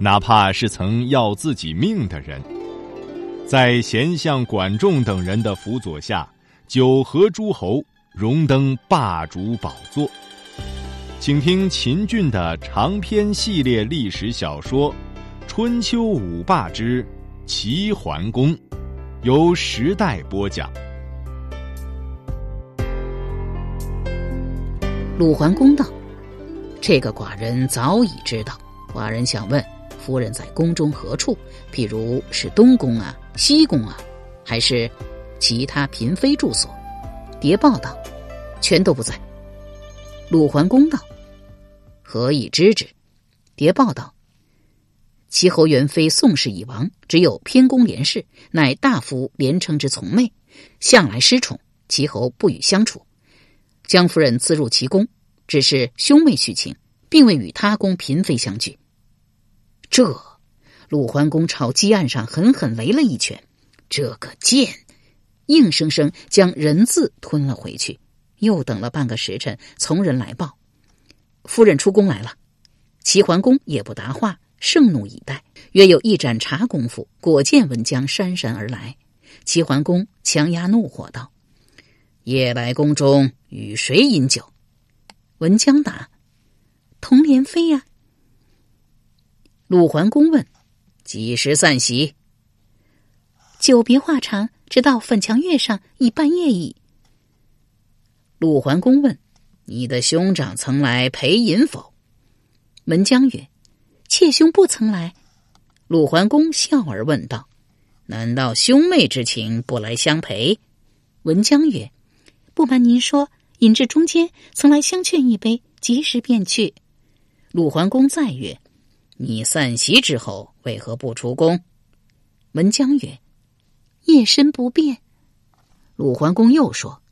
哪怕是曾要自己命的人，在贤相管仲等人的辅佐下，九合诸侯，荣登霸主宝座。请听秦俊的长篇系列历史小说《春秋五霸之齐桓公》，由时代播讲。鲁桓公道：“这个寡人早已知道，寡人想问。”夫人在宫中何处？譬如是东宫啊、西宫啊，还是其他嫔妃住所？谍报道，全都不在。鲁桓公道：“何以知之？”谍报道：“齐侯元妃宋氏已亡，只有偏宫连氏，乃大夫连称之从妹，向来失宠，齐侯不与相处。江夫人自入齐宫，只是兄妹续情，并未与他宫嫔妃相聚。”这，鲁桓公朝鸡案上狠狠擂了一拳。这个贱，硬生生将人字吞了回去。又等了半个时辰，从人来报，夫人出宫来了。齐桓公也不答话，盛怒以待。约有一盏茶功夫，果见文姜姗姗而来。齐桓公强压怒火道：“夜来宫中与谁饮酒？”文姜答：“同莲妃呀。”鲁桓公问：“几时散席？”久别话长，直到粉墙月上已半夜矣。鲁桓公问：“你的兄长曾来陪饮否？”文姜曰：“妾兄不曾来。”鲁桓公笑而问道：“难道兄妹之情不来相陪？”文姜曰：“不瞒您说，饮至中间，曾来相劝一杯，及时便去。”鲁桓公再曰。你散席之后为何不出宫？文姜曰：“夜深不便。”鲁桓公又说：“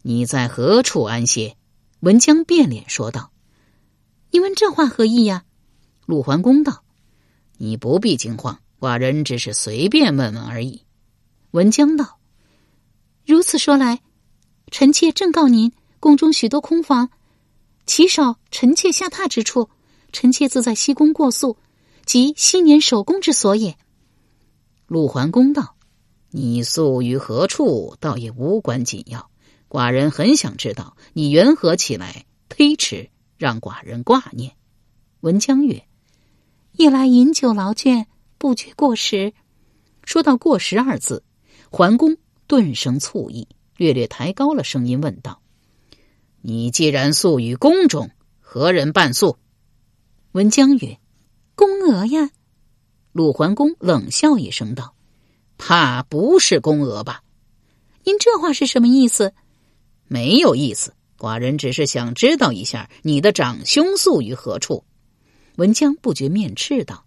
你在何处安歇？”文姜变脸说道：“你问这话何意呀？”鲁桓公道：“你不必惊慌，寡人只是随便问问而已。”文姜道：“如此说来，臣妾正告您，宫中许多空房，岂少臣妾下榻之处。”臣妾自在西宫过宿，即昔年守宫之所也。陆桓公道：“你宿于何处，倒也无关紧要。寡人很想知道你缘何起来推迟，让寡人挂念。”文姜曰：“夜来饮酒劳倦，不觉过时。”说到“过时”二字，桓公顿生醋意，略略抬高了声音问道：“你既然宿于宫中，何人伴宿？”文姜曰：“宫娥呀。”鲁桓公冷笑一声道：“怕不是宫娥吧？您这话是什么意思？”“没有意思，寡人只是想知道一下你的长兄宿于何处。”文姜不觉面赤道：“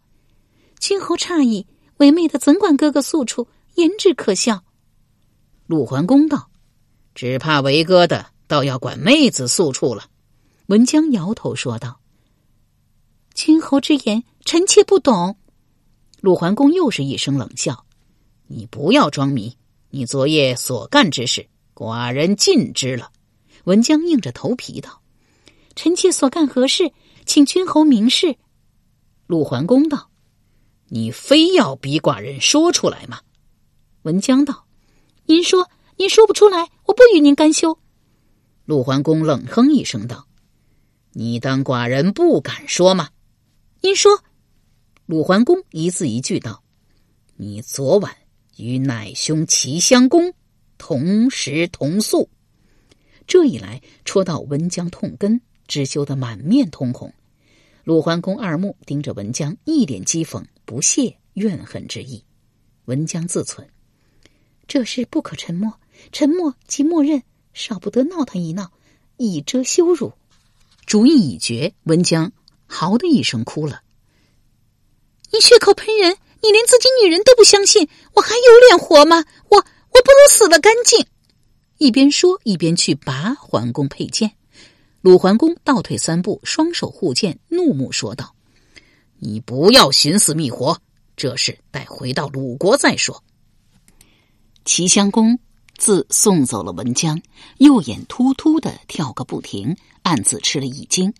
君侯诧异，为妹的怎管哥哥宿处？言之可笑。”鲁桓公道：“只怕为哥的倒要管妹子宿处了。”文姜摇头说道。君侯之言，臣妾不懂。鲁桓公又是一声冷笑：“你不要装迷，你昨夜所干之事，寡人尽知了。”文姜硬着头皮道：“臣妾所干何事，请君侯明示。”鲁桓公道：“你非要逼寡人说出来吗？”文姜道：“您说，您说不出来，我不与您干休。”鲁桓公冷哼一声道：“你当寡人不敢说吗？”您说，鲁桓公一字一句道：“你昨晚与乃兄齐襄公同食同宿。”这一来，戳到文姜痛根，只羞得满面通红。鲁桓公二目盯着文姜，一脸讥讽、不屑、怨恨之意。文姜自忖：这事不可沉默，沉默即默认，少不得闹腾一闹，以遮羞辱。主意已决，文姜。嚎的一声哭了。你血口喷人，你连自己女人都不相信，我还有脸活吗？我我不如死了干净。一边说一边去拔桓公佩剑。鲁桓公倒退三步，双手护剑，怒目说道：“你不要寻死觅活，这事待回到鲁国再说。”齐襄公自送走了文姜，右眼突突的跳个不停，暗自吃了一惊。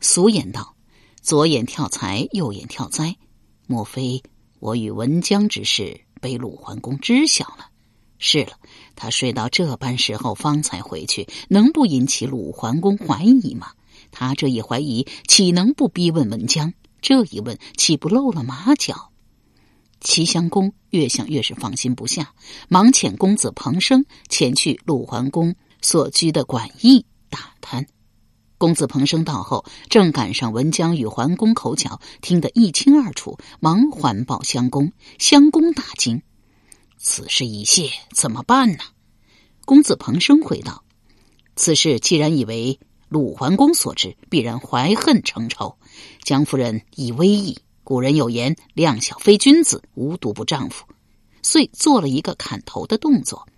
俗言道：“左眼跳财，右眼跳灾。”莫非我与文姜之事被鲁桓公知晓了？是了，他睡到这般时候方才回去，能不引起鲁桓公怀疑吗？他这一怀疑，岂能不逼问文姜？这一问，岂不露了马脚？齐襄公越想越是放心不下，忙遣公子彭生前去鲁桓公所居的馆驿打探。公子彭生到后，正赶上文姜与桓公口角，听得一清二楚，忙环抱襄公。襄公大惊。此事已泄，怎么办呢？公子彭生回道：“此事既然已为鲁桓公所知，必然怀恨成仇。姜夫人以威仪，古人有言：‘量小非君子，无毒不丈夫。’遂做了一个砍头的动作。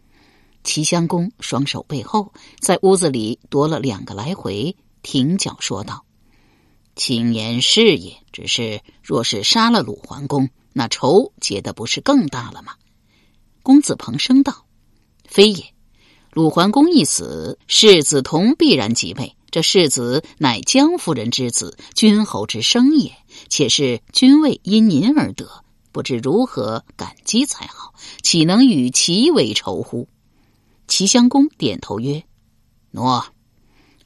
齐襄公双手背后，在屋子里踱了两个来回，停脚说道：‘轻言是也，只是若是杀了鲁桓公，那仇结的不是更大了吗？’”公子彭生道：“非也，鲁桓公一死，世子同必然即位。这世子乃江夫人之子，君侯之生也，且是君位因您而得，不知如何感激才好，岂能与其为仇乎？”齐襄公点头曰：“诺。”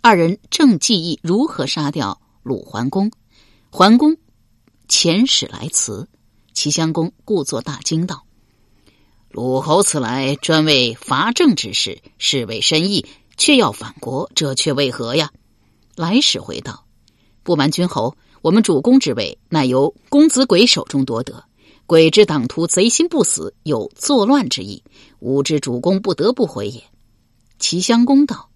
二人正计议如何杀掉鲁桓公，桓公遣使来辞，齐襄公故作大惊道。鲁侯此来专为伐郑之事，是为深意，却要反国，这却为何呀？来使回道：“不瞒君侯，我们主公之位，乃由公子鬼手中夺得。鬼之党徒贼心不死，有作乱之意，吾知主公不得不回也。”齐襄公道：“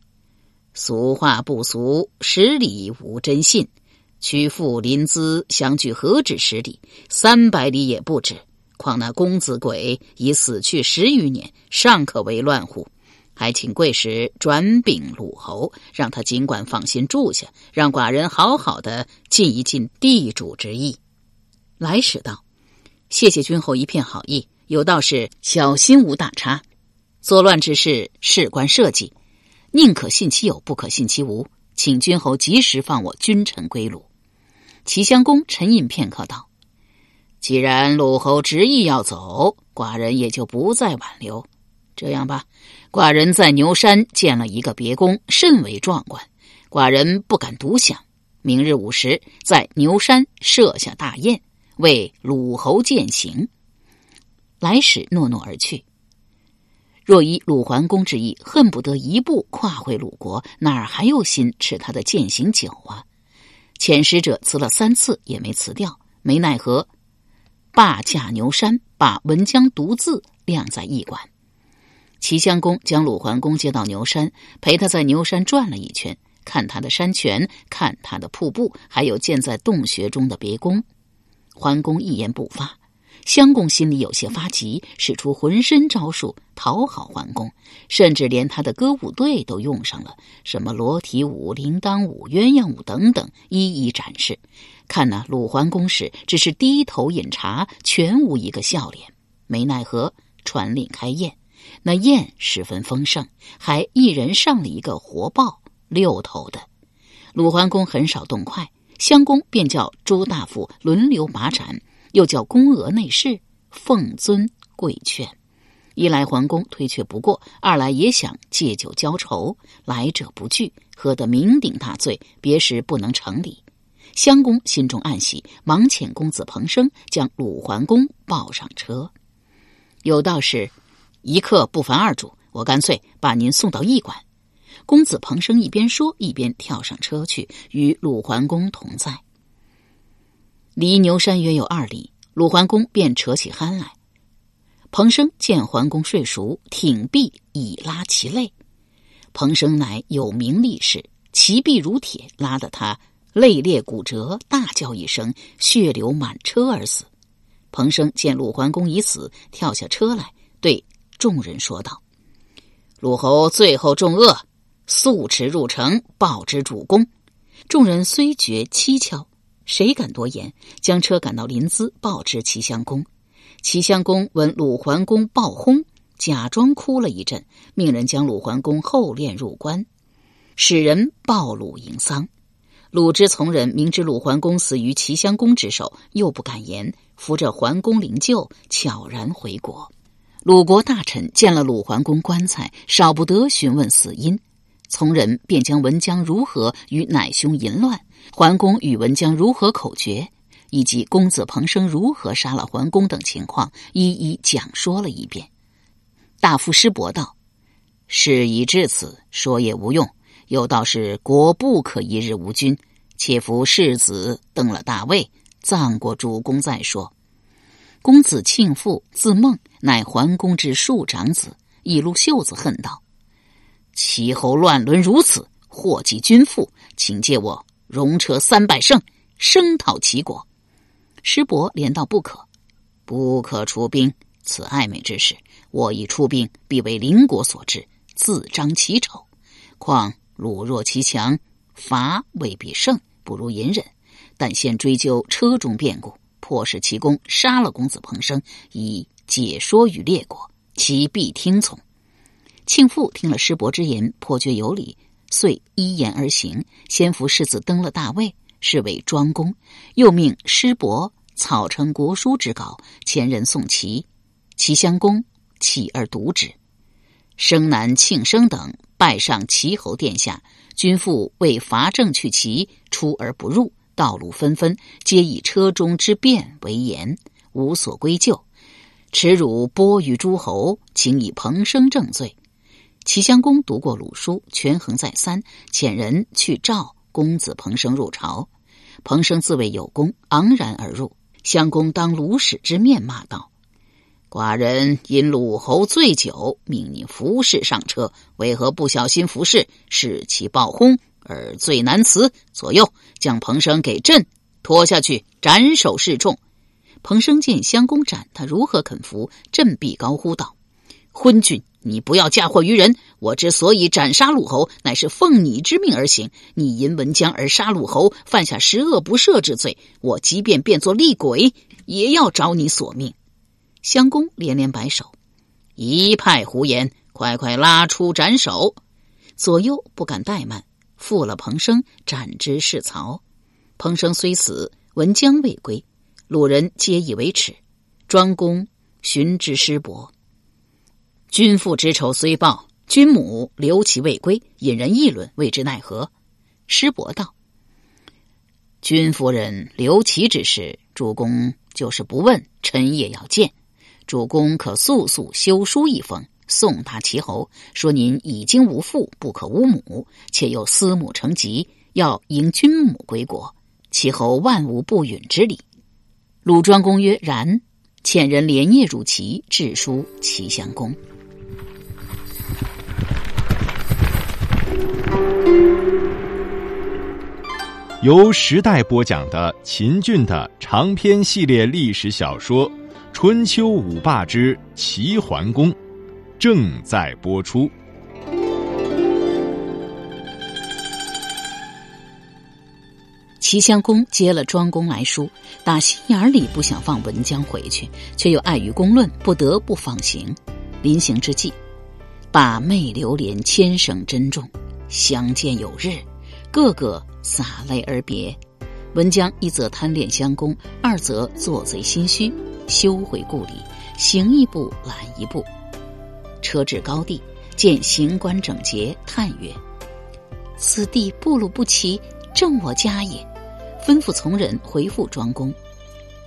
俗话不俗，十里无真信。屈父临淄相距何止十里？三百里也不止。”况那公子鬼已死去十余年，尚可为乱乎？还请贵使转禀鲁侯，让他尽管放心住下，让寡人好好的尽一尽地主之意。来使道：“谢谢君侯一片好意，有道是小心无大差。作乱之事事关社稷，宁可信其有，不可信其无。请君侯及时放我君臣归鲁。”齐襄公沉吟片刻道。既然鲁侯执意要走，寡人也就不再挽留。这样吧，寡人在牛山建了一个别宫，甚为壮观，寡人不敢独享。明日午时，在牛山设下大宴，为鲁侯饯行。来使诺诺而去。若依鲁桓公之意，恨不得一步跨回鲁国，哪儿还有心吃他的践行酒啊？遣使者辞了三次，也没辞掉，没奈何。罢驾牛山，把文姜独自晾在驿馆。齐襄公将鲁桓公接到牛山，陪他在牛山转了一圈，看他的山泉，看他的瀑布，还有建在洞穴中的别宫。桓公一言不发。襄公心里有些发急，使出浑身招数讨好桓公，甚至连他的歌舞队都用上了，什么裸体舞、铃铛舞、鸳鸯舞等等，一一展示。看那鲁桓公时，只是低头饮茶，全无一个笑脸。没奈何，传令开宴，那宴十分丰盛，还一人上了一个活豹，六头的。鲁桓公很少动筷，襄公便叫朱大夫轮流把盏，又叫宫娥内侍奉尊跪劝。一来桓公推却不过，二来也想借酒浇愁，来者不拒，喝得酩酊大醉，别时不能成礼。襄公心中暗喜，忙遣公子彭生将鲁桓公抱上车。有道是：“一客不烦二主。”我干脆把您送到驿馆。公子彭生一边说，一边跳上车去，与鲁桓公同在。离牛山约有二里，鲁桓公便扯起鼾来。彭生见桓公睡熟，挺臂以拉其肋。彭生乃有名力士，其臂如铁，拉得他。肋裂骨折，大叫一声，血流满车而死。彭生见鲁桓公已死，跳下车来，对众人说道：“鲁侯最后重恶，速驰入城报之主公。”众人虽觉蹊跷，谁敢多言？将车赶到临淄，报之齐襄公。齐襄公闻鲁桓公暴轰，假装哭了一阵，命人将鲁桓公后殓入棺，使人报鲁迎丧。鲁之从人明知鲁桓公死于齐襄公之手，又不敢言，扶着桓公灵柩，悄然回国。鲁国大臣见了鲁桓公棺材，少不得询问死因。从人便将文姜如何与乃兄淫乱，桓公与文姜如何口诀，以及公子彭生如何杀了桓公等情况，一一讲说了一遍。大夫师伯道：“事已至此，说也无用。”有道是国不可一日无君，且夫世子登了大位，葬过主公再说。公子庆父字孟，乃桓公之庶长子。一撸袖子恨道：“齐侯乱伦如此，祸及君父，请借我戎车三百乘，声讨齐国。”师伯连道：“不可，不可出兵。此暧昧之事，我一出兵，必为邻国所知，自彰其丑。况……”鲁弱其强，伐未必胜，不如隐忍。但先追究车中变故，迫使齐公杀了公子彭生，以解说与列国，其必听从。庆父听了师伯之言，颇觉有理，遂依言而行。先扶世子登了大位，是为庄公。又命师伯草成国书之稿，前人送齐。齐襄公弃而读之。生男庆生等。拜上齐侯殿下，君父为伐郑去齐，出而不入，道路纷纷，皆以车中之变为言，无所归咎。耻辱播于诸侯，请以彭生正罪。齐襄公读过鲁书，权衡再三，遣人去召公子彭生入朝。彭生自谓有功，昂然而入。襄公当鲁使之面骂道。寡人因鲁侯醉酒，命你服侍上车，为何不小心服侍，使其暴轰而罪难辞？左右将彭生给朕拖下去斩首示众。彭生见襄公斩他，如何肯服？振臂高呼道：“昏君，你不要嫁祸于人！我之所以斩杀鲁侯，乃是奉你之命而行。你因文姜而杀鲁侯，犯下十恶不赦之罪。我即便变作厉鬼，也要找你索命。”襄公连连摆手，一派胡言！快快拉出斩首！左右不敢怠慢，负了彭生，斩之是曹。彭生虽死，文姜未归，鲁人皆以为耻。庄公寻之师伯，君父之仇虽报，君母留其未归，引人议论，谓之奈何？师伯道：“君夫人留其之事，主公就是不问，臣也要见。”主公可速速修书一封，送达齐侯，说您已经无父，不可无母，且又思母成疾，要迎君母归国。齐侯万无不允之理。鲁庄公曰：“然。”遣人连夜入齐，致书齐襄公。由时代播讲的秦俊的长篇系列历史小说。春秋五霸之齐桓公正在播出。齐襄公接了庄公来书，打心眼里不想放文姜回去，却又碍于公论，不得不放行。临行之际，把妹流连千声珍重，相见有日，个个洒泪而别。文姜一则贪恋襄公，二则做贼心虚。休回故里，行一步懒一步。车至高地，见行官整洁，叹曰：“此地步路不齐，正我家也。”吩咐从人回复庄公：“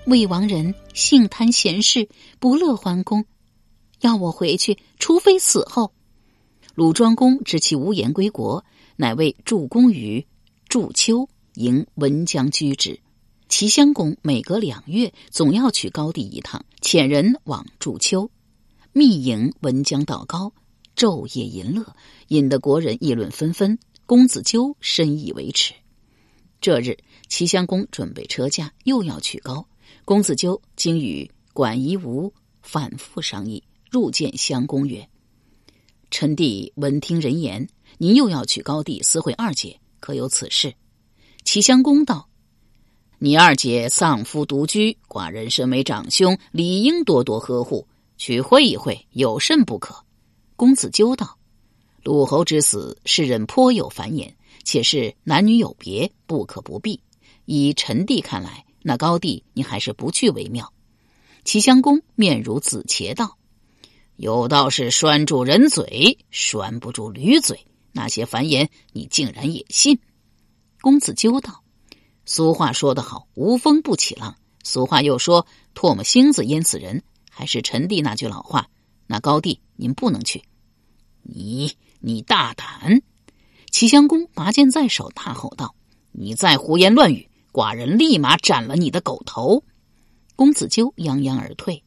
魏王人性贪闲事，不乐桓公，要我回去，除非死后。”鲁庄公知其无言归国，乃为助公于祝丘迎文姜居之。齐襄公每隔两月总要去高地一趟，遣人往祝丘，密迎文姜到高，昼夜淫乐，引得国人议论纷纷。公子纠深以为耻。这日，齐襄公准备车驾，又要去高。公子纠经与管夷吾反复商议，入见襄公曰：“臣弟闻听人言，您又要娶高帝私会二姐，可有此事？”齐襄公道：“你二姐丧夫独居，寡人身为长兄，理应多多呵护，去会一会，有甚不可？”公子纠道：“鲁侯之死，世人颇有繁言，且是男女有别，不可不避。以臣弟看来，那高帝你还是不去为妙。”齐襄公面如紫茄道：“有道是拴住人嘴，拴不住驴嘴。那些繁言，你竟然也信？”公子纠道：“俗话说得好，无风不起浪。俗话又说，唾沫星子淹死人。还是臣弟那句老话，那高帝您不能去。你你大胆！”齐襄公拔剑在手，大吼道：“你再胡言乱语，寡人立马斩了你的狗头！”公子纠泱泱而退，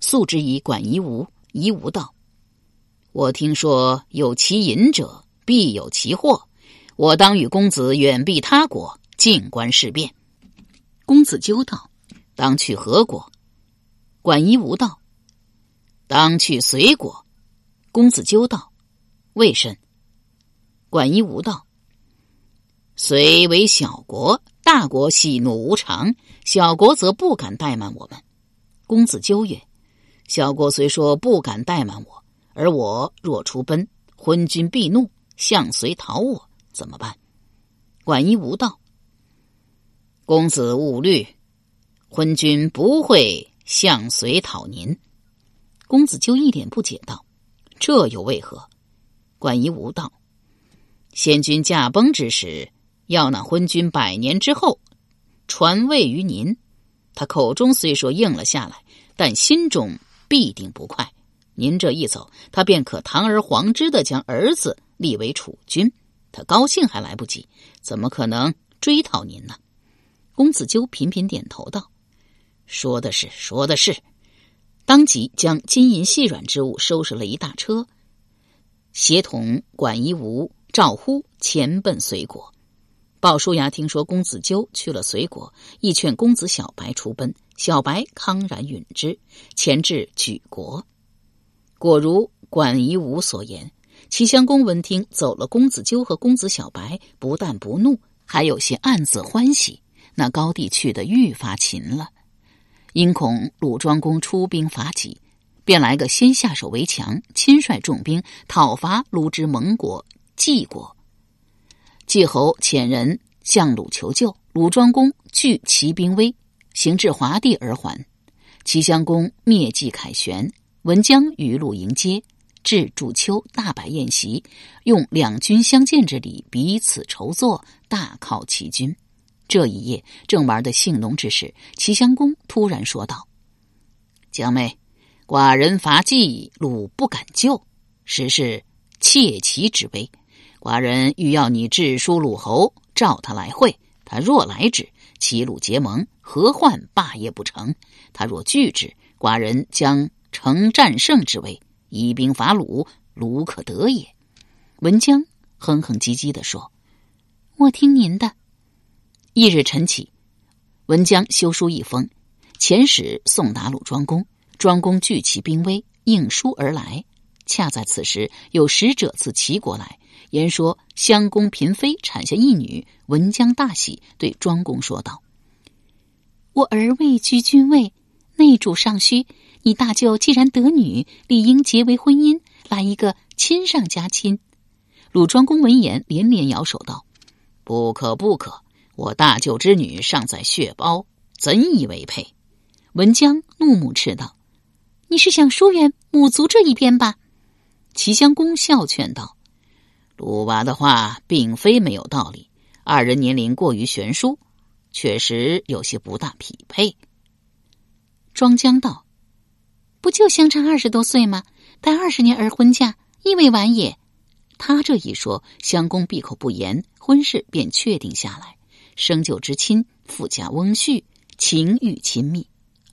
素之以管夷吾。夷吾道：“我听说有其隐者，必有其祸。我当与公子远避他国，静观事变。”公子纠道：“当去何国？”管夷吾道：“当去隋国。”公子纠道：“为甚？”管夷吾道：“隋为小国。”大国喜怒无常，小国则不敢怠慢我们。公子纠曰：“小国虽说不敢怠慢我，而我若出奔，昏君必怒，向隋讨我，怎么办？”管夷吾道：“公子勿虑，昏君不会向隋讨您。”公子纠一脸不解道：“这又为何？”管夷吾道：“先君驾崩之时。”要那昏君百年之后传位于您，他口中虽说应了下来，但心中必定不快。您这一走，他便可堂而皇之的将儿子立为储君，他高兴还来不及，怎么可能追讨您呢？公子纠频频点头道：“说的是，说的是。”当即将金银细软之物收拾了一大车，协同管夷吾、赵乎前奔隋国。鲍叔牙听说公子纠去了隋国，亦劝公子小白出奔。小白康然允之，前至举国。果如管夷吾所言，齐襄公闻听走了公子纠和公子小白，不但不怒，还有些暗自欢喜。那高帝去的愈发勤了，因恐鲁庄公出兵伐齐，便来个先下手为强，亲率重兵讨伐鲁之盟国晋国。季侯遣人向鲁求救，鲁庄公惧其兵威，行至华地而还。齐襄公灭季凯旋，文姜与鲁迎接，至主丘大摆宴席，用两军相见之礼彼此筹作，大犒齐军。这一夜正玩得兴浓之时，齐襄公突然说道：“姜妹，寡人伐季，鲁不敢救，实是窃齐之危。”寡人欲要你致书鲁侯，召他来会。他若来之，齐鲁结盟，何患霸业不成？他若拒之，寡人将成战胜之威，以兵伐鲁，鲁可得也。文姜哼哼唧唧的说：“我听您的。”翌日晨起，文姜修书一封，遣使送达鲁庄公。庄公惧其兵威，应书而来。恰在此时，有使者自齐国来。言说襄公嫔妃产下一女，文姜大喜，对庄公说道：“我儿位居君位，内主尚虚。你大舅既然得女，理应结为婚姻，来一个亲上加亲。”鲁庄公闻言连连摇手道：“不可不可！我大舅之女尚在血包，怎以为配？”文姜怒目斥道：“你是想疏远母族这一边吧？”齐襄公笑劝道。鲁娃的话并非没有道理，二人年龄过于悬殊，确实有些不大匹配。庄姜道：“不就相差二十多岁吗？待二十年而婚嫁，亦未晚也。”他这一说，襄公闭口不言，婚事便确定下来。生就之亲，富家翁婿，情欲亲密，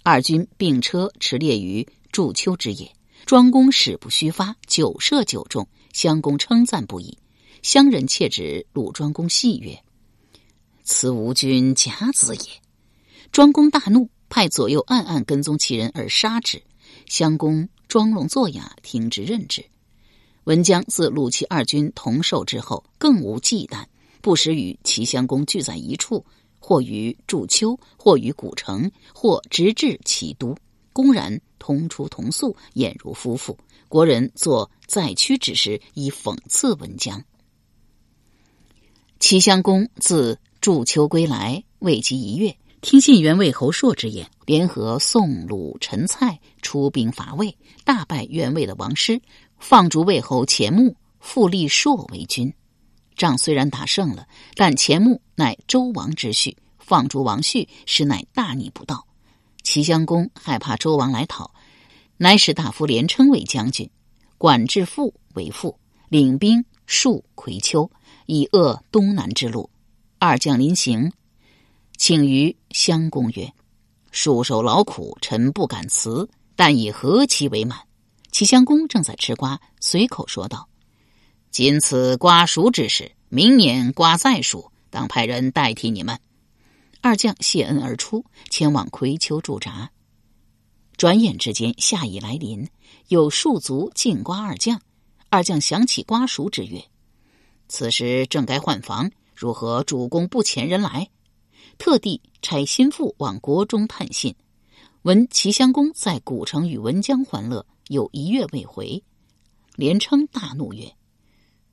二军并车驰猎于祝丘之野。庄公矢不虚发，久射久中。襄公称赞不已，乡人窃指鲁庄公戏曰：“此吾君假子也。”庄公大怒，派左右暗暗跟踪其人而杀之。襄公装聋作哑，听之任之。文姜自鲁齐二军同受之后，更无忌惮，不时与齐襄公聚在一处，或于祝丘，或于古城，或直至齐都，公然同出同宿，俨如夫妇。国人作在屈之时，以讽刺文姜。齐襄公自祝丘归来，未及一月，听信袁魏侯硕之言，联合宋、鲁、陈、蔡出兵伐魏，大败袁魏的王师。放逐魏侯钱穆，复立硕为君。仗虽然打胜了，但钱穆乃周王之婿，放逐王旭，实乃大逆不道。齐襄公害怕周王来讨，乃使大夫连称为将军，管至父为父，领兵戍葵丘，以遏东南之路。二将临行，请于襄公曰：“戍守劳苦，臣不敢辞，但以何其为满？”齐襄公正在吃瓜，随口说道：“今此瓜熟之时，明年瓜再熟，当派人代替你们。”二将谢恩而出，前往葵丘驻扎。转眼之间，夏已来临，有数卒进瓜二将。二将想起瓜熟之曰：“此时正该换房，如何主公不遣人来？”特地差心腹往国中探信，闻齐襄公在古城与文姜欢乐。有一月未回，连称大怒曰：“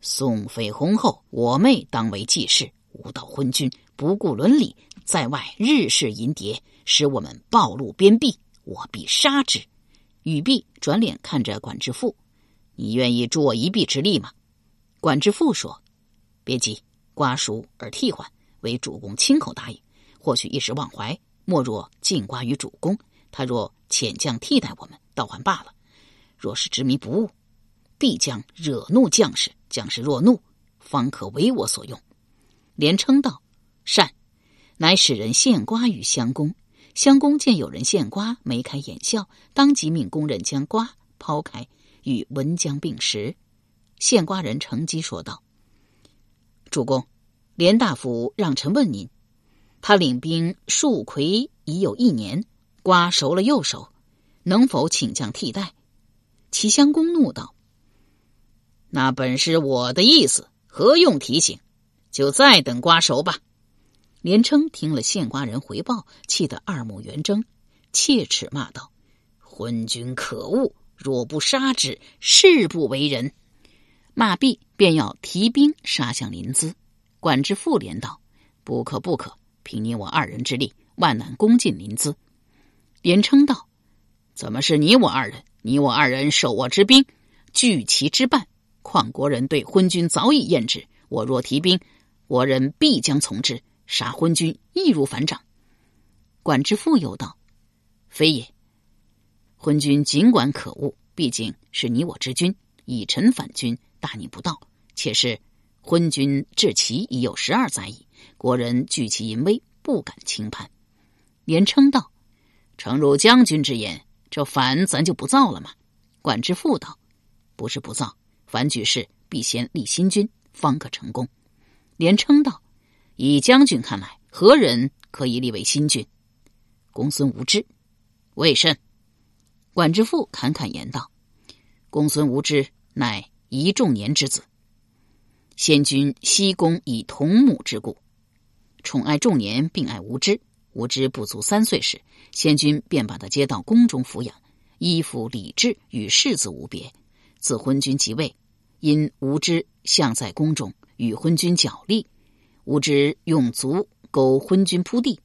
宋妃婚后，我妹当为继室，无道昏君，不顾伦理，在外日事淫蝶，使我们暴露边壁，我必杀之。”语毕，转脸看着管之父：“你愿意助我一臂之力吗？”管之父说：“别急，瓜熟而替换，为主公亲口答应，或许一时忘怀，莫若进瓜于主公。他若遣将替代我们，倒还罢了。”若是执迷不悟，必将惹怒将士。将士若怒，方可为我所用。连称道：“善。”乃使人献瓜于襄公。襄公见有人献瓜，眉开眼笑，当即命工人将瓜抛开，与文姜并食。献瓜人乘机说道：“主公，连大夫让臣问您，他领兵戍葵已有一年，瓜熟了又熟，能否请将替代？”齐襄公怒道：“那本是我的意思，何用提醒？就再等瓜熟吧。”连称听了献瓜人回报，气得二目圆睁，切齿骂道：“昏君可恶！若不杀之，誓不为人。”马毕，便要提兵杀向临淄。管之父连道：“不可不可！凭你我二人之力，万难攻进临淄。”连称道：“怎么是你我二人？”你我二人受我之兵，拒其之半。况国人对昏君早已厌之。我若提兵，我人必将从之，杀昏君易如反掌。管之父又道：“非也，昏君尽管可恶，毕竟是你我之君，以臣反君，大逆不道。且是昏君至齐已有十二载矣，国人惧其淫威，不敢轻叛。”连称道：“诚如将军之言。”这反咱就不造了吗？管之父道：“不是不造，凡举事必先立新君，方可成功。”连称道：“以将军看来，何人可以立为新君？”公孙无知，为甚？管之父侃侃言道：“公孙无知乃一仲年之子，先君西宫以同母之故，宠爱仲年，并爱无知。无知不足三岁时。”先君便把他接到宫中抚养，依附礼制与世子无别。自昏君即位，因无知向在宫中与昏君角力，无知用足勾昏君铺地，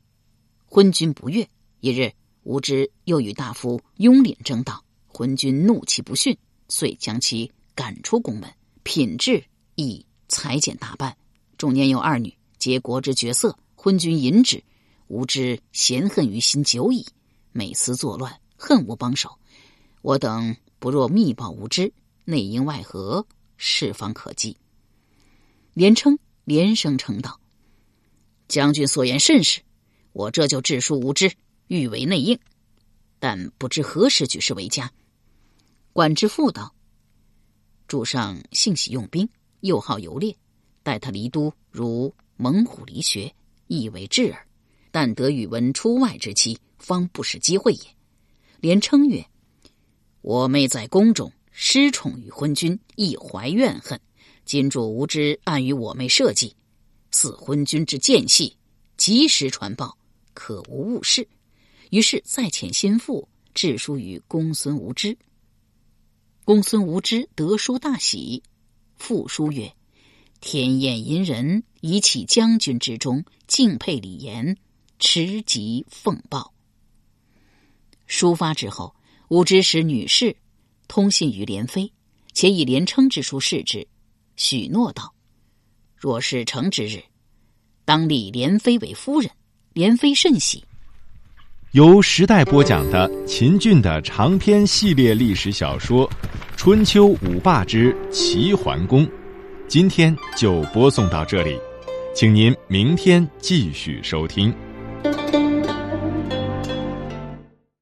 昏君不悦。一日，无知又与大夫雍敛争道，昏君怒气不逊，遂将其赶出宫门，品质亦裁减大半。中年有二女，皆国之绝色，昏君淫止。无知嫌恨于心久矣，每思作乱，恨无帮手。我等不若密报无知，内应外合，事方可计。连称连声称道：“将军所言甚是，我这就致书无知，欲为内应，但不知何时举事为佳。”管之父道：“主上性喜用兵，又好游猎，待他离都，如猛虎离穴，亦为智耳。”但得宇文出外之期，方不是机会也。连称曰：“我妹在宫中失宠于昏君，亦怀怨恨。今主无知，暗与我妹设计，似昏君之间隙，及时传报，可无误事。”于是再遣心腹致书于公孙无知。公孙无知得书大喜，复书曰：“天厌淫人，以启将军之中，敬佩礼严，持即奉报。”书发之后，无知使女士通信于连妃，且以连称之书示之，许诺道：“若是成之日，当立连妃为夫人。”连妃甚喜。由时代播讲的秦俊的长篇系列历史小说《春秋五霸之齐桓公》，今天就播送到这里，请您明天继续收听。